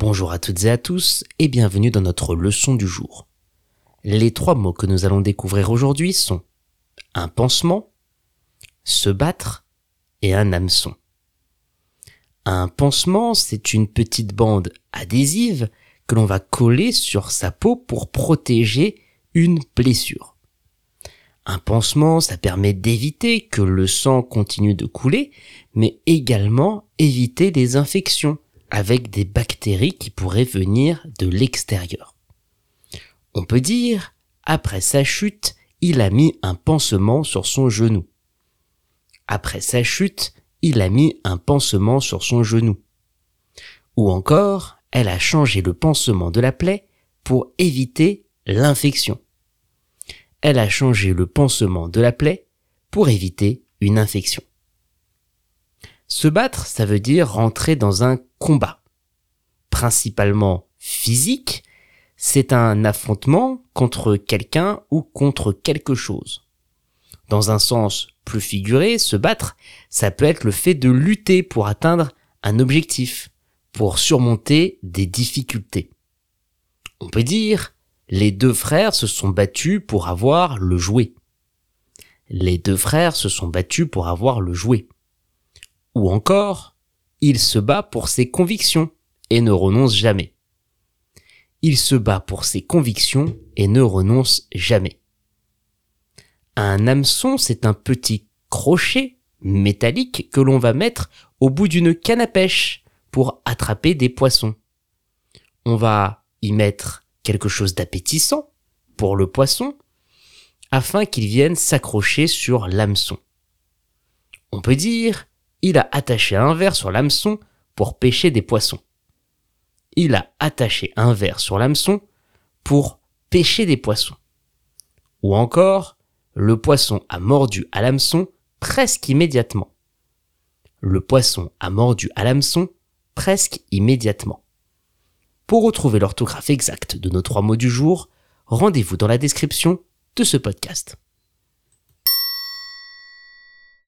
Bonjour à toutes et à tous et bienvenue dans notre leçon du jour. Les trois mots que nous allons découvrir aujourd'hui sont un pansement, se battre et un hameçon. Un pansement, c'est une petite bande adhésive que l'on va coller sur sa peau pour protéger une blessure. Un pansement, ça permet d'éviter que le sang continue de couler, mais également éviter des infections avec des bactéries qui pourraient venir de l'extérieur. On peut dire, après sa chute, il a mis un pansement sur son genou. Après sa chute, il a mis un pansement sur son genou. Ou encore, elle a changé le pansement de la plaie pour éviter l'infection. Elle a changé le pansement de la plaie pour éviter une infection. Se battre, ça veut dire rentrer dans un combat. Principalement physique, c'est un affrontement contre quelqu'un ou contre quelque chose. Dans un sens plus figuré, se battre, ça peut être le fait de lutter pour atteindre un objectif, pour surmonter des difficultés. On peut dire, les deux frères se sont battus pour avoir le jouet. Les deux frères se sont battus pour avoir le jouet. Ou encore, il se bat pour ses convictions et ne renonce jamais. Il se bat pour ses convictions et ne renonce jamais. Un hameçon, c'est un petit crochet métallique que l'on va mettre au bout d'une canne à pêche pour attraper des poissons. On va y mettre quelque chose d'appétissant pour le poisson afin qu'il vienne s'accrocher sur l'hameçon. On peut dire il a attaché un verre sur l'hameçon pour pêcher des poissons. Il a attaché un verre sur l'hameçon pour pêcher des poissons. Ou encore, le poisson a mordu à l'hameçon presque immédiatement. Le poisson a mordu à l'hameçon presque immédiatement. Pour retrouver l'orthographe exacte de nos trois mots du jour, rendez-vous dans la description de ce podcast.